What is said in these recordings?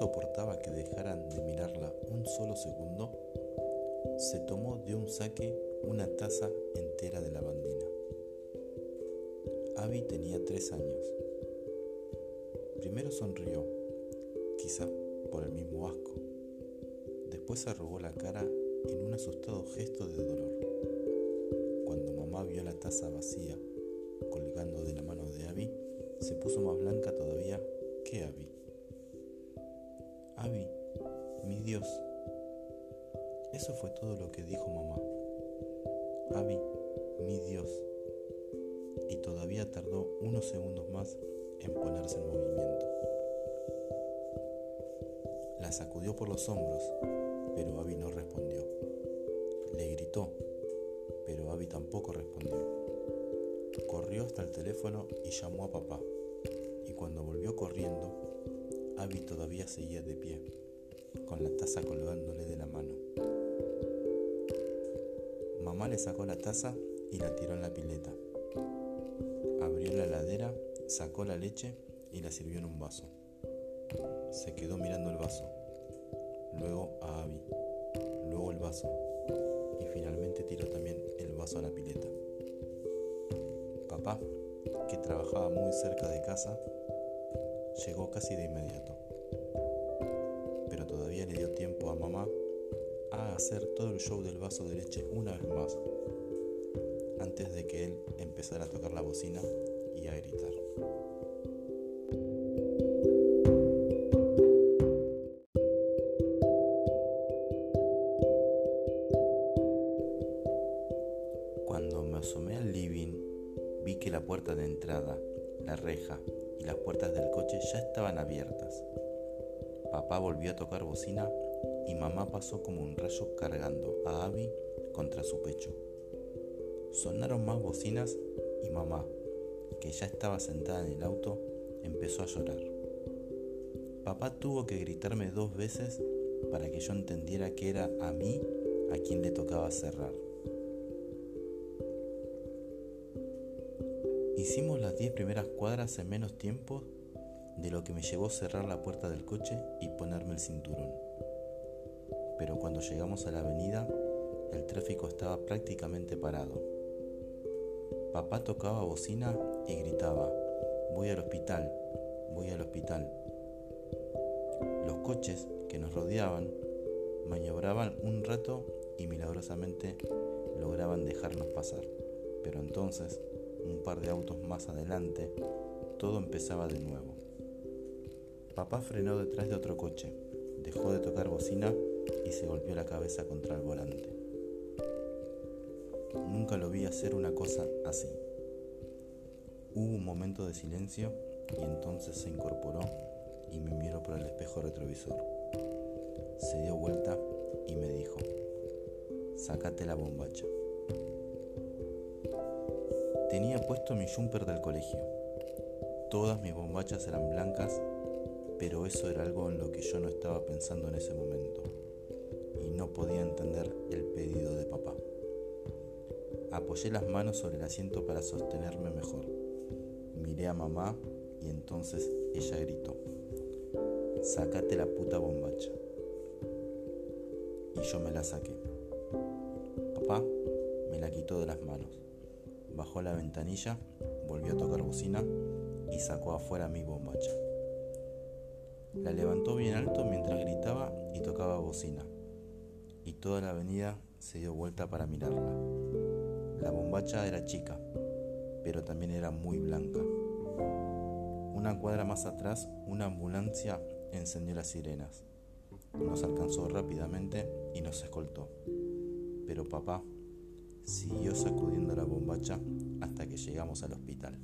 soportaba que dejaran de mirarla un solo segundo, se tomó de un saque una taza entera de lavandina. Abby tenía tres años. Primero sonrió, quizá por el mismo asco. Después arrugó la cara en un asustado gesto de dolor. Cuando mamá vio la taza vacía colgando de la mano de Abby, se puso más blanca todavía que Abby. Eso fue todo lo que dijo mamá. Abby, mi Dios. Y todavía tardó unos segundos más en ponerse en movimiento. La sacudió por los hombros, pero Abby no respondió. Le gritó, pero Abby tampoco respondió. Corrió hasta el teléfono y llamó a papá. Y cuando volvió corriendo, Abby todavía seguía de pie, con la taza colgándole de la mano. Mamá le sacó la taza y la tiró en la pileta. Abrió la heladera, sacó la leche y la sirvió en un vaso. Se quedó mirando el vaso, luego a Abby, luego el vaso y finalmente tiró también el vaso a la pileta. Papá, que trabajaba muy cerca de casa, llegó casi de inmediato, dio tiempo a mamá a hacer todo el show del vaso de leche una vez más, antes de que él empezara a tocar la bocina y a gritar. Cuando me asomé al living, vi que la puerta de entrada, la reja y las puertas del coche ya estaban abiertas. Papá volvió a tocar bocina y mamá pasó como un rayo cargando a Abby contra su pecho. Sonaron más bocinas y mamá, que ya estaba sentada en el auto, empezó a llorar. Papá tuvo que gritarme dos veces para que yo entendiera que era a mí a quien le tocaba cerrar. Hicimos las diez primeras cuadras en menos tiempo de lo que me llevó cerrar la puerta del coche y ponerme el cinturón. Pero cuando llegamos a la avenida, el tráfico estaba prácticamente parado. Papá tocaba bocina y gritaba, voy al hospital, voy al hospital. Los coches que nos rodeaban maniobraban un rato y milagrosamente lograban dejarnos pasar. Pero entonces un par de autos más adelante, todo empezaba de nuevo. Papá frenó detrás de otro coche, dejó de tocar bocina y se golpeó la cabeza contra el volante. Nunca lo vi hacer una cosa así. Hubo un momento de silencio y entonces se incorporó y me miró por el espejo retrovisor. Se dio vuelta y me dijo, sácate la bombacha. Tenía puesto mi jumper del colegio. Todas mis bombachas eran blancas, pero eso era algo en lo que yo no estaba pensando en ese momento y no podía entender el pedido de papá. Apoyé las manos sobre el asiento para sostenerme mejor. Miré a mamá y entonces ella gritó, Sácate la puta bombacha. Y yo me la saqué. Papá me la quitó de las manos bajó la ventanilla, volvió a tocar bocina y sacó afuera mi bombacha. La levantó bien alto mientras gritaba y tocaba bocina, y toda la avenida se dio vuelta para mirarla. La bombacha era chica, pero también era muy blanca. Una cuadra más atrás, una ambulancia encendió las sirenas. Nos alcanzó rápidamente y nos escoltó. Pero papá siguió sacudiendo la bombacha hasta que llegamos al hospital.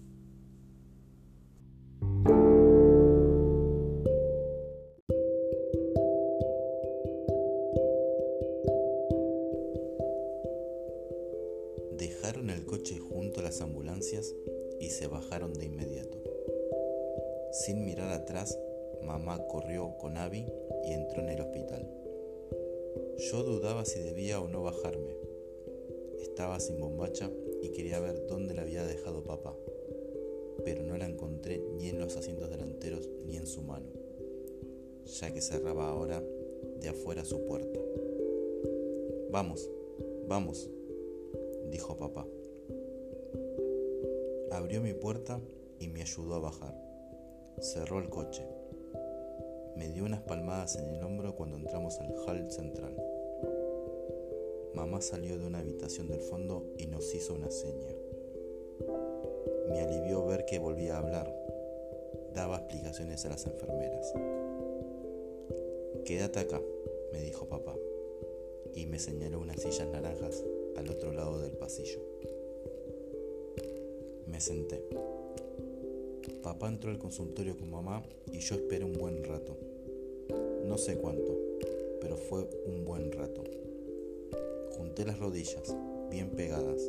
Mamá corrió con Abby y entró en el hospital. Yo dudaba si debía o no bajarme, estaba sin bombacha y quería ver dónde la había dejado papá, pero no la encontré ni en los asientos delanteros ni en su mano. ya que cerraba ahora de afuera su puerta. Vamos, vamos, dijo papá. Abrió mi puerta y me ayudó a bajar. Cerró el coche. Me dio unas palmadas en el hombro cuando entramos al hall central. Mamá salió de una habitación del fondo y nos hizo una seña. Me alivió ver que volvía a hablar. Daba explicaciones a las enfermeras. Quédate acá, me dijo papá, y me señaló unas sillas naranjas al otro lado del pasillo. Me senté. Papá entró al consultorio con mamá y yo esperé un buen rato. No sé cuánto, pero fue un buen rato. Junté las rodillas, bien pegadas,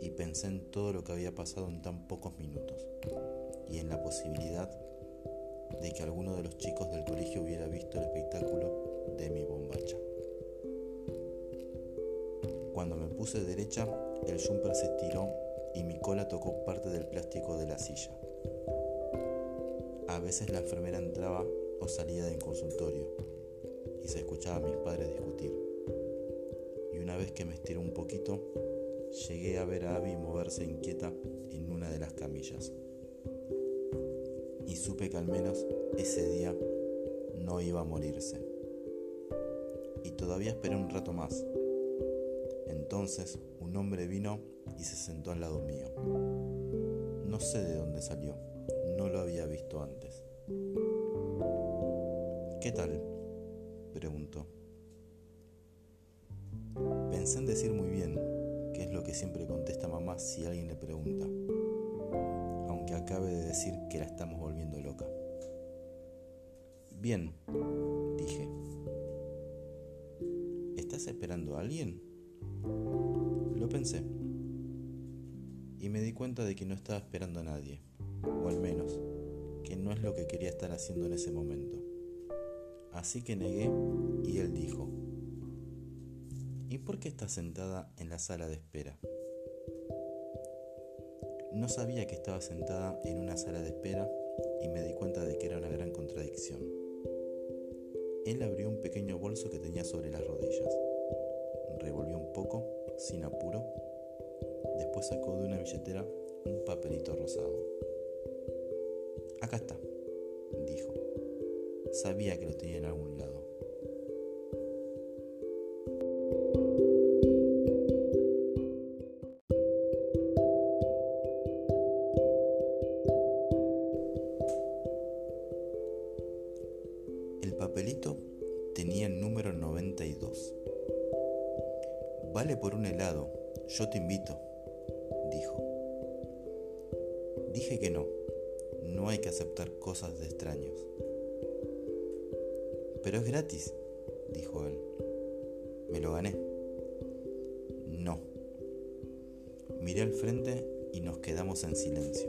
y pensé en todo lo que había pasado en tan pocos minutos y en la posibilidad de que alguno de los chicos del colegio hubiera visto el espectáculo de mi bombacha. Cuando me puse derecha, el jumper se estiró y mi cola tocó parte del plástico de la silla. Veces la enfermera entraba o salía del consultorio y se escuchaba a mis padres discutir. Y una vez que me estiró un poquito, llegué a ver a Abby moverse inquieta en una de las camillas y supe que al menos ese día no iba a morirse. Y todavía esperé un rato más. Entonces un hombre vino y se sentó al lado mío. No sé de dónde salió, no lo había visto antes. ¿Qué tal? preguntó. Pensé en decir muy bien, que es lo que siempre contesta mamá si alguien le pregunta que acabe de decir que la estamos volviendo loca. Bien, dije. ¿Estás esperando a alguien? Lo pensé. Y me di cuenta de que no estaba esperando a nadie, o al menos, que no es lo que quería estar haciendo en ese momento. Así que negué y él dijo, ¿y por qué estás sentada en la sala de espera? No sabía que estaba sentada en una sala de espera y me di cuenta de que era una gran contradicción. Él abrió un pequeño bolso que tenía sobre las rodillas. Revolvió un poco, sin apuro. Después sacó de una billetera un papelito rosado. Acá está, dijo. Sabía que lo tenía en algún lado. Me lo gané. No. Miré al frente y nos quedamos en silencio.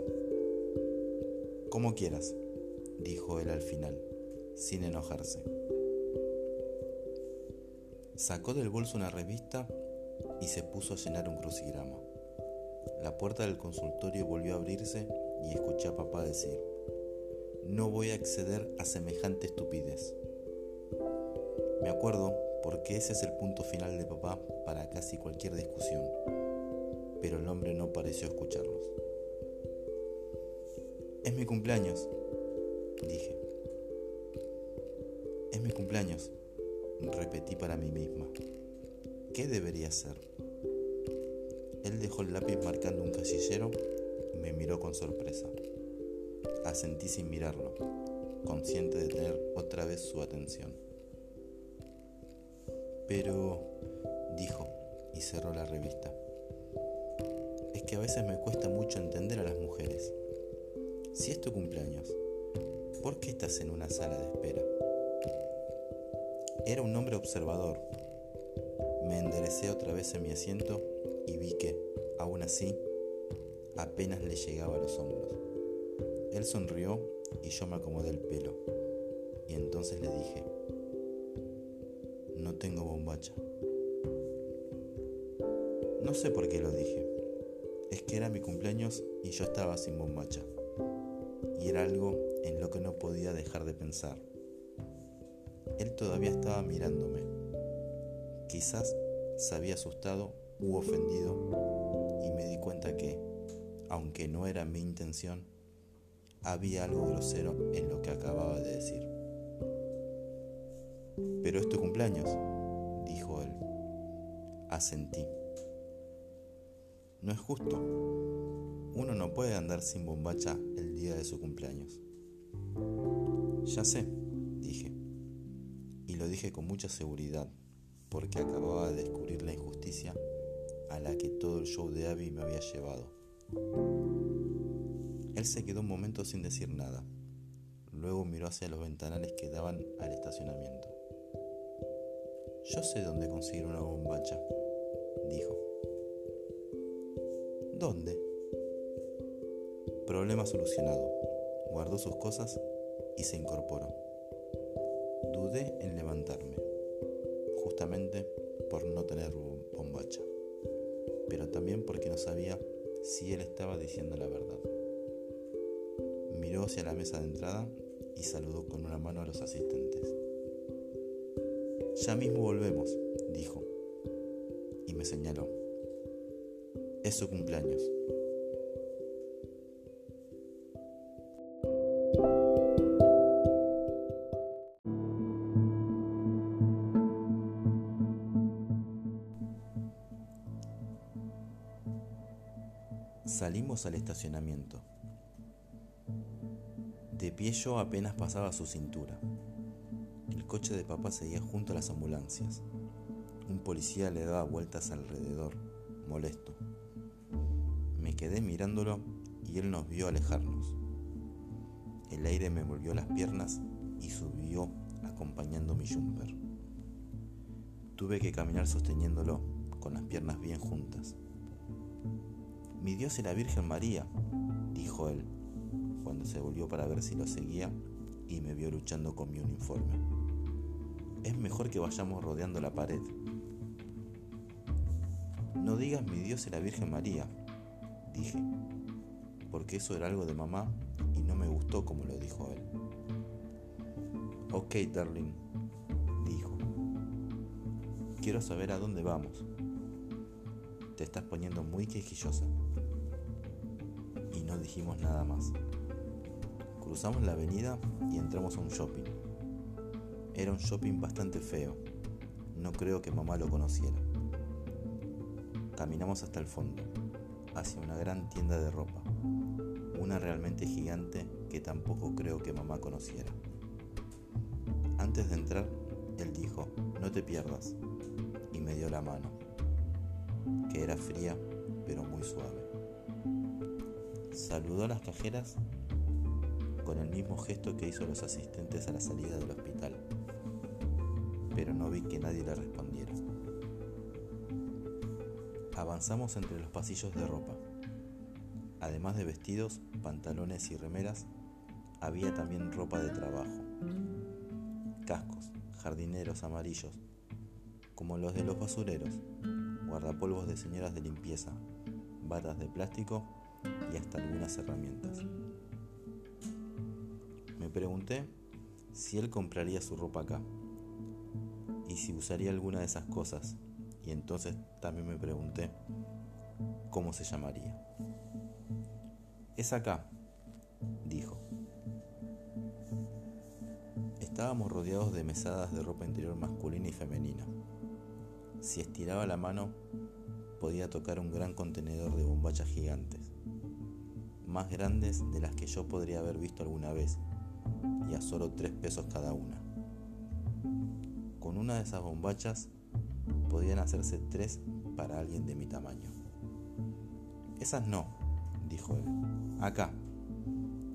Como quieras, dijo él al final sin enojarse. Sacó del bolso una revista y se puso a llenar un crucigrama. La puerta del consultorio volvió a abrirse y escuché a papá decir, no voy a acceder a semejante estupidez. Me acuerdo porque ese es el punto final de papá para casi cualquier discusión, pero el hombre no pareció escucharlos. Es mi cumpleaños, dije. Es mi cumpleaños, repetí para mí misma. ¿Qué debería hacer? Él dejó el lápiz marcando un casillero y me miró con sorpresa. Asentí sin mirarlo, consciente de tener otra vez su atención. Pero, dijo, y cerró la revista, es que a veces me cuesta mucho entender a las mujeres. Si es tu cumpleaños, ¿por qué estás en una sala de espera? Era un hombre observador. Me enderecé otra vez en mi asiento y vi que, aún así, apenas le llegaba a los hombros. Él sonrió y yo me acomodé el pelo. Y entonces le dije, tengo bombacha. No sé por qué lo dije. Es que era mi cumpleaños y yo estaba sin bombacha. Y era algo en lo que no podía dejar de pensar Él todavía estaba mirándome. Quizás se había asustado u ofendido y me di cuenta que, aunque no era mi intención, había algo grosero en lo que acababa de decir. Pero es tu cumpleaños. Asentí. No es justo. Uno no puede andar sin bombacha el día de su cumpleaños. Ya sé, dije. Y lo dije con mucha seguridad, porque acababa de descubrir la injusticia a la que todo el show de Abby me había llevado. Él se quedó un momento sin decir nada. Luego miró hacia los ventanales que daban al estacionamiento. Yo sé dónde conseguir una bombacha, dijo. ¿Dónde? Problema solucionado. Guardó sus cosas y se incorporó. Dudé en levantarme, justamente por no tener bombacha, pero también porque no sabía si él estaba diciendo la verdad. Miró hacia la mesa de entrada y saludó con una mano a los asistentes. Ya mismo volvemos, dijo, me señaló. Es su cumpleaños. Salimos al estacionamiento. De pie yo apenas pasaba su cintura. El coche de papá seguía junto a las ambulancias. Un policía le daba vueltas alrededor, molesto. Me quedé mirándolo y él nos vio alejarnos. El aire me volvió las piernas y subió acompañando mi jumper. Tuve que caminar sosteniéndolo, con las piernas bien juntas. Mi Dios y la Virgen María, dijo él, cuando se volvió para ver si lo seguía y me vio luchando con mi uniforme. Es mejor que vayamos rodeando la pared. No digas mi Dios y la Virgen María, dije, porque eso era algo de mamá y no me gustó como lo dijo él. Ok, darling, dijo. Quiero saber a dónde vamos. Te estás poniendo muy quejillosa. Y no dijimos nada más. Cruzamos la avenida y entramos a un shopping. Era un shopping bastante feo. No creo que mamá lo conociera. Caminamos hasta el fondo, hacia una gran tienda de ropa. Una realmente gigante que tampoco creo que mamá conociera. Antes de entrar, él dijo, no te pierdas, y me dio la mano que era fría pero muy suave. Saludó a las cajeras con el mismo gesto que hizo los asistentes a la salida del hospital, pero no vi que nadie le respondiera. Avanzamos entre los pasillos de ropa. Además de vestidos, pantalones y remeras, había también ropa de trabajo. Cascos, jardineros amarillos, como los de los basureros, guardapolvos de señoras de limpieza, batas de plástico y hasta algunas herramientas. Me pregunté si él compraría su ropa acá y si usaría alguna de esas cosas y entonces también me pregunté cómo se llamaría. Es acá, dijo. Estábamos rodeados de mesadas de ropa interior masculina y femenina. Si estiraba la mano, podía tocar un gran contenedor de bombachas gigantes, más grandes de las que yo podría haber visto alguna vez, y a solo tres pesos cada una. Con una de esas bombachas podían hacerse tres para alguien de mi tamaño. Esas no, dijo él, acá,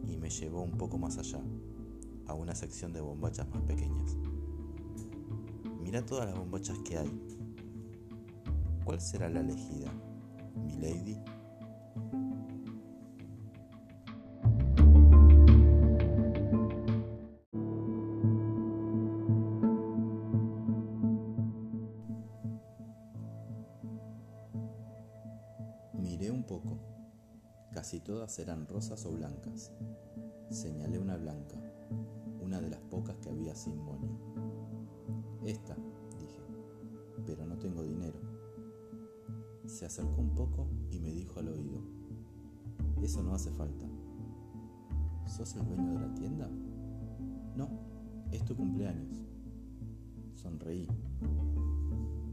y me llevó un poco más allá, a una sección de bombachas más pequeñas. Mira todas las bombachas que hay, ¿Cuál será la elegida, mi lady? Todas eran rosas o blancas. Señalé una blanca, una de las pocas que había sin moño. Esta, dije, pero no tengo dinero. Se acercó un poco y me dijo al oído, eso no hace falta. ¿Sos el dueño de la tienda? No, es tu cumpleaños. Sonreí.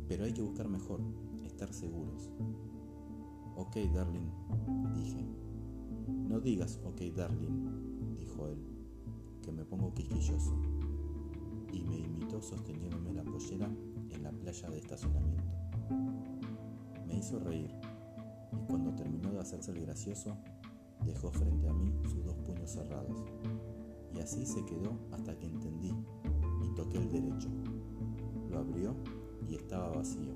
Pero hay que buscar mejor, estar seguros. Ok, darling, dije. No digas ok, darling, dijo él, que me pongo quisquilloso. Y me imitó sosteniéndome la pollera en la playa de estacionamiento. Me hizo reír y cuando terminó de hacerse el gracioso, dejó frente a mí sus dos puños cerrados. Y así se quedó hasta que entendí y toqué el derecho. Lo abrió y estaba vacío.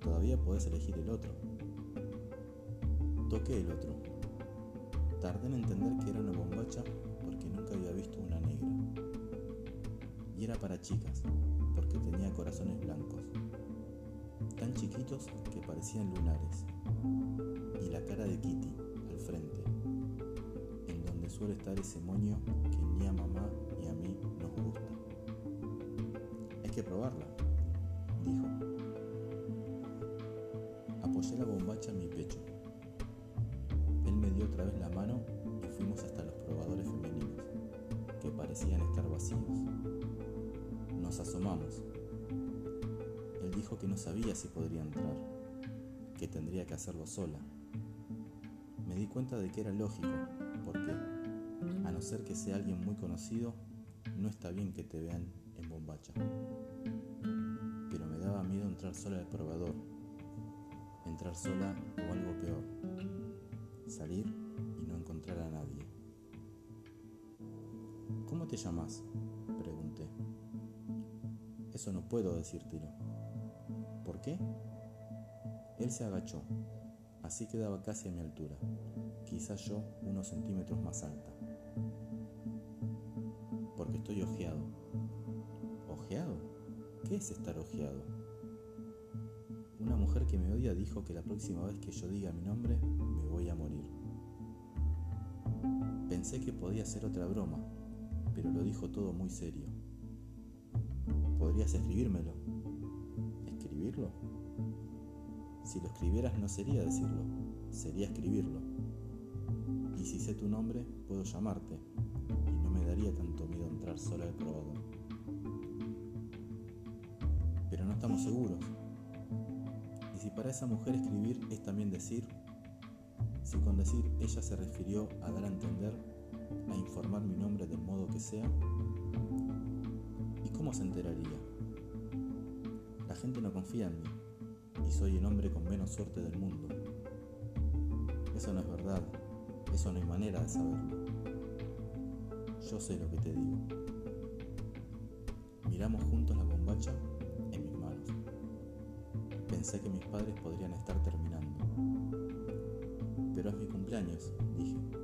Todavía podés elegir el otro. Toqué el otro. Tardé en entender que era una bombacha porque nunca había visto una negra. Y era para chicas, porque tenía corazones blancos, tan chiquitos que parecían lunares, y la cara de Kitty al frente, en donde suele estar ese moño que ni a mamá ni a mí nos gusta. Hay que probarla, dijo. Apoyé la bombacha en mi pecho. Otra vez la mano y fuimos hasta los probadores femeninos, que parecían estar vacíos. Nos asomamos. Él dijo que no sabía si podría entrar, que tendría que hacerlo sola. Me di cuenta de que era lógico, porque, a no ser que sea alguien muy conocido, no está bien que te vean en bombacha. Pero me daba miedo entrar sola al probador, entrar sola o algo peor, salir encontrar a nadie. ¿Cómo te llamas? Pregunté. Eso no puedo decírtelo. ¿Por qué? Él se agachó, así quedaba casi a mi altura, quizás yo unos centímetros más alta. Porque estoy ojeado. ¿Ojeado? ¿Qué es estar ojeado? Una mujer que me odia dijo que la próxima vez que yo diga mi nombre me voy a morir. Pensé que podía ser otra broma, pero lo dijo todo muy serio. ¿Podrías escribírmelo? ¿Escribirlo? Si lo escribieras no sería decirlo, sería escribirlo. Y si sé tu nombre, puedo llamarte, y no me daría tanto miedo entrar sola al probador. Pero no estamos seguros. Y si para esa mujer escribir es también decir, si con decir ella se refirió a dar a entender, a informar mi nombre del modo que sea, ¿y cómo se enteraría? La gente no confía en mí y soy el hombre con menos suerte del mundo. Eso no es verdad, eso no hay manera de saberlo. Yo sé lo que te digo. Miramos juntos la bombacha en mis manos. Pensé que mis padres podrían estar terminando. Pero es mi cumpleaños, dije.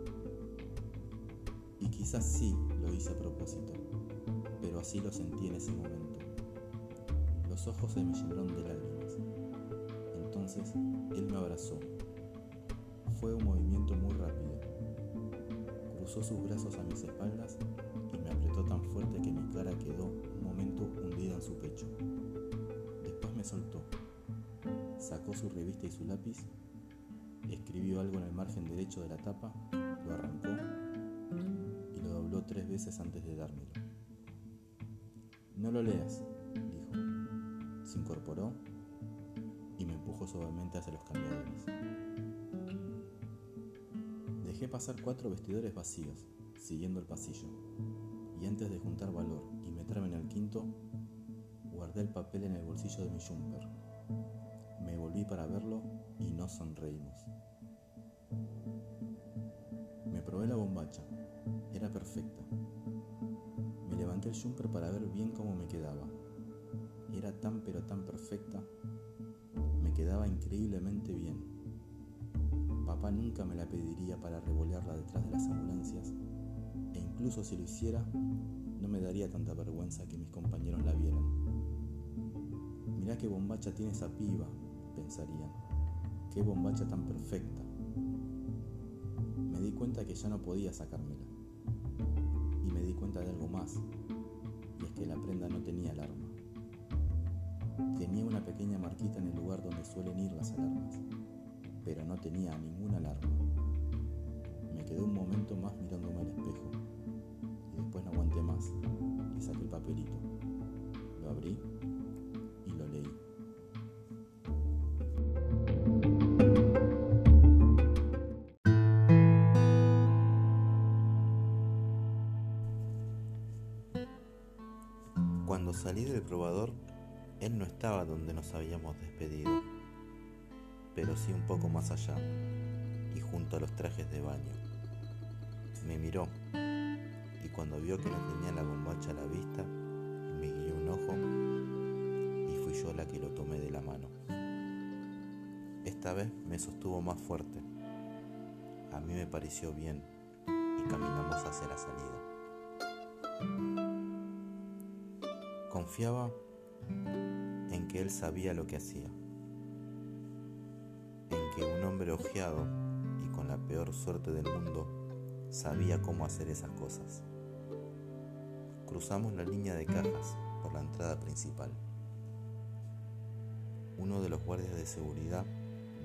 Quizás sí lo hice a propósito, pero así lo sentí en ese momento. Los ojos se me llenaron de lágrimas. Entonces él me abrazó. Fue un movimiento muy rápido. Cruzó sus brazos a mis espaldas y me apretó tan fuerte que mi cara quedó un momento hundida en su pecho. Después me soltó. Sacó su revista y su lápiz, escribió algo en el margen derecho de la tapa, tres veces antes de dármelo. No lo leas, dijo. Se incorporó y me empujó suavemente hacia los cambiadores. Dejé pasar cuatro vestidores vacíos, siguiendo el pasillo, y antes de juntar valor y meterme en el quinto, guardé el papel en el bolsillo de mi jumper. Me volví para verlo y nos sonreímos. Me probé la bombacha, era perfecta. Me levanté el jumper para ver bien cómo me quedaba. Era tan pero tan perfecta, me quedaba increíblemente bien. Papá nunca me la pediría para revolearla detrás de las ambulancias, e incluso si lo hiciera, no me daría tanta vergüenza que mis compañeros la vieran. Mirá qué bombacha tiene esa piba, pensarían. Qué bombacha tan perfecta. Me di cuenta que ya no podía sacármela. Cuenta de algo más. Y es que la prenda no tenía alarma. Tenía una pequeña marquita en el lugar donde suelen ir las alarmas, pero no tenía ninguna alarma. Me quedé un momento más mirándome al espejo y después no aguanté más y saqué el papelito. Lo abrí salí del probador, él no estaba donde nos habíamos despedido, pero sí un poco más allá y junto a los trajes de baño. Me miró y cuando vio que no tenía la bombacha a la vista, me guió un ojo y fui yo la que lo tomé de la mano. Esta vez me sostuvo más fuerte. A mí me pareció bien y caminamos hacia la salida. Confiaba en que él sabía lo que hacía, en que un hombre ojeado y con la peor suerte del mundo sabía cómo hacer esas cosas. Cruzamos la línea de cajas por la entrada principal. Uno de los guardias de seguridad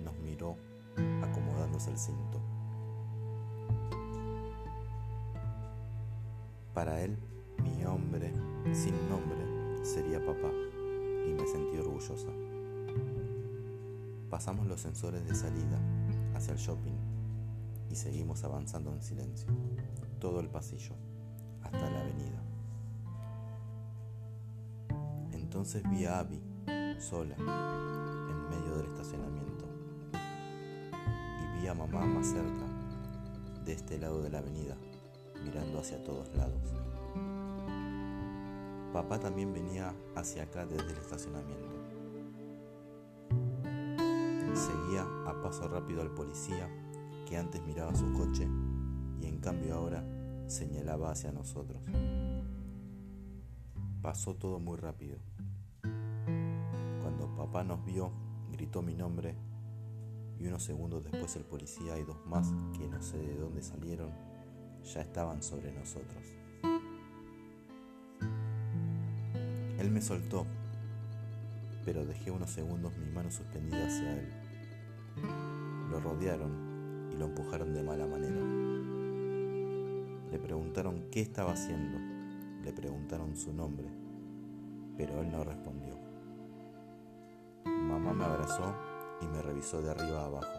nos miró acomodándose el cinto. Para él, mi hombre sin nombre sería papá y me sentí orgullosa. Pasamos los sensores de salida hacia el shopping y seguimos avanzando en silencio, todo el pasillo, hasta la avenida. Entonces vi a Abby, sola, en medio del estacionamiento, y vi a mamá más cerca, de este lado de la avenida, mirando hacia todos lados. Papá también venía hacia acá desde el estacionamiento. Seguía a paso rápido al policía que antes miraba su coche y en cambio ahora señalaba hacia nosotros. Pasó todo muy rápido. Cuando papá nos vio, gritó mi nombre y unos segundos después el policía y dos más, que no sé de dónde salieron, ya estaban sobre nosotros. Él me soltó, pero dejé unos segundos mi mano suspendida hacia él. Lo rodearon y lo empujaron de mala manera. Le preguntaron qué estaba haciendo, le preguntaron su nombre, pero él no respondió. Mamá me abrazó y me revisó de arriba a abajo.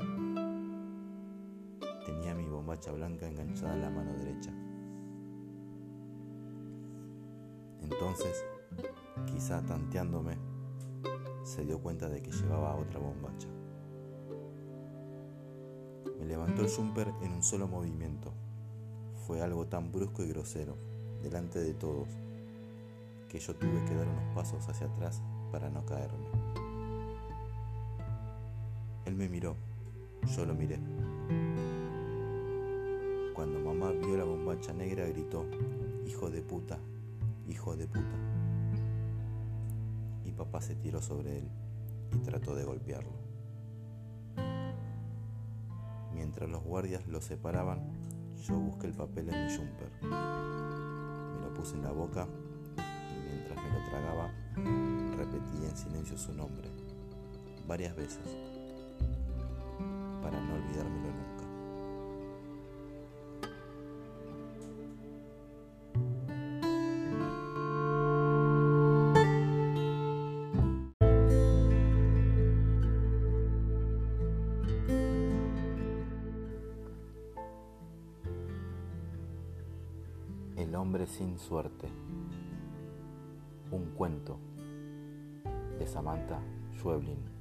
Tenía mi bombacha blanca enganchada en la mano derecha. Entonces quizá tanteándome, se dio cuenta de que llevaba otra bombacha. Me levantó el jumper en un solo movimiento. Fue algo tan brusco y grosero, delante de todos, que yo tuve que dar unos pasos hacia atrás para no caerme. Él me miró, yo lo miré. Cuando mamá vio la bombacha negra gritó, hijo de puta, hijo de puta papá se tiró sobre él y trató de golpearlo. Mientras los guardias lo separaban, yo busqué el papel en mi jumper. Me lo puse en la boca y mientras me lo tragaba, repetí en silencio su nombre, varias veces, para no olvidármelo nunca. Sin suerte. Un cuento de Samantha Schweblin.